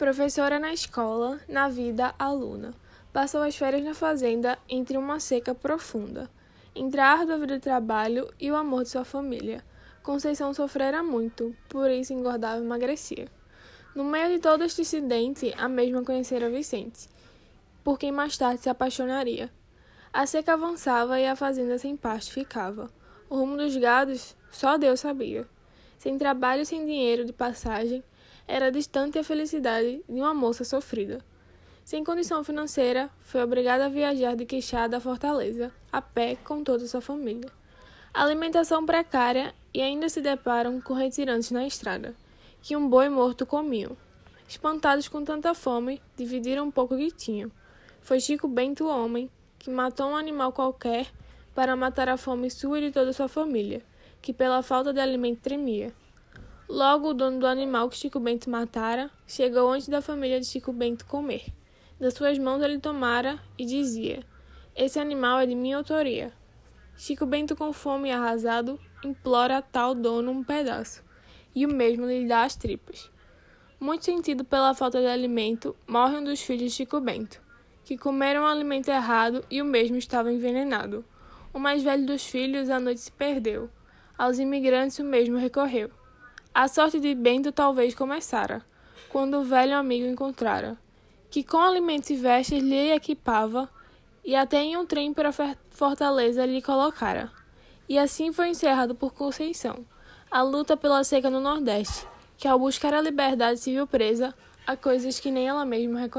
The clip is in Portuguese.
Professora na escola, na vida, aluna. Passou as férias na fazenda entre uma seca profunda, entre a árdua vida de trabalho e o amor de sua família. Conceição sofrera muito, por isso engordava e emagrecia. No meio de todo este incidente, a mesma conhecera Vicente, por quem mais tarde se apaixonaria. A seca avançava e a fazenda sem pasto ficava. O rumo dos gados só Deus sabia. Sem trabalho sem dinheiro de passagem, era distante a felicidade de uma moça sofrida. Sem condição financeira, foi obrigada a viajar de Quixada a Fortaleza, a pé com toda sua família. alimentação precária e ainda se deparam com retirantes na estrada, que um boi morto comiam. Espantados com tanta fome, dividiram um pouco que tinham. Foi Chico Bento o homem que matou um animal qualquer para matar a fome sua e de toda sua família, que pela falta de alimento tremia. Logo, o dono do animal que Chico Bento matara chegou antes da família de Chico Bento comer. Das suas mãos ele tomara e dizia: Esse animal é de minha autoria. Chico Bento, com fome e arrasado, implora a tal dono um pedaço, e o mesmo lhe dá as tripas. Muito sentido pela falta de alimento, morre um dos filhos de Chico Bento, que comeram o alimento errado e o mesmo estava envenenado. O mais velho dos filhos à noite se perdeu. Aos imigrantes o mesmo recorreu. A sorte de Bento talvez começara, quando o velho amigo encontrara, que com alimentos e vestes lhe equipava, e até em um trem para Fortaleza lhe colocara. E assim foi encerrado por Conceição a luta pela seca no Nordeste, que ao buscar a liberdade se viu presa a coisas que nem ela mesma reconhecia.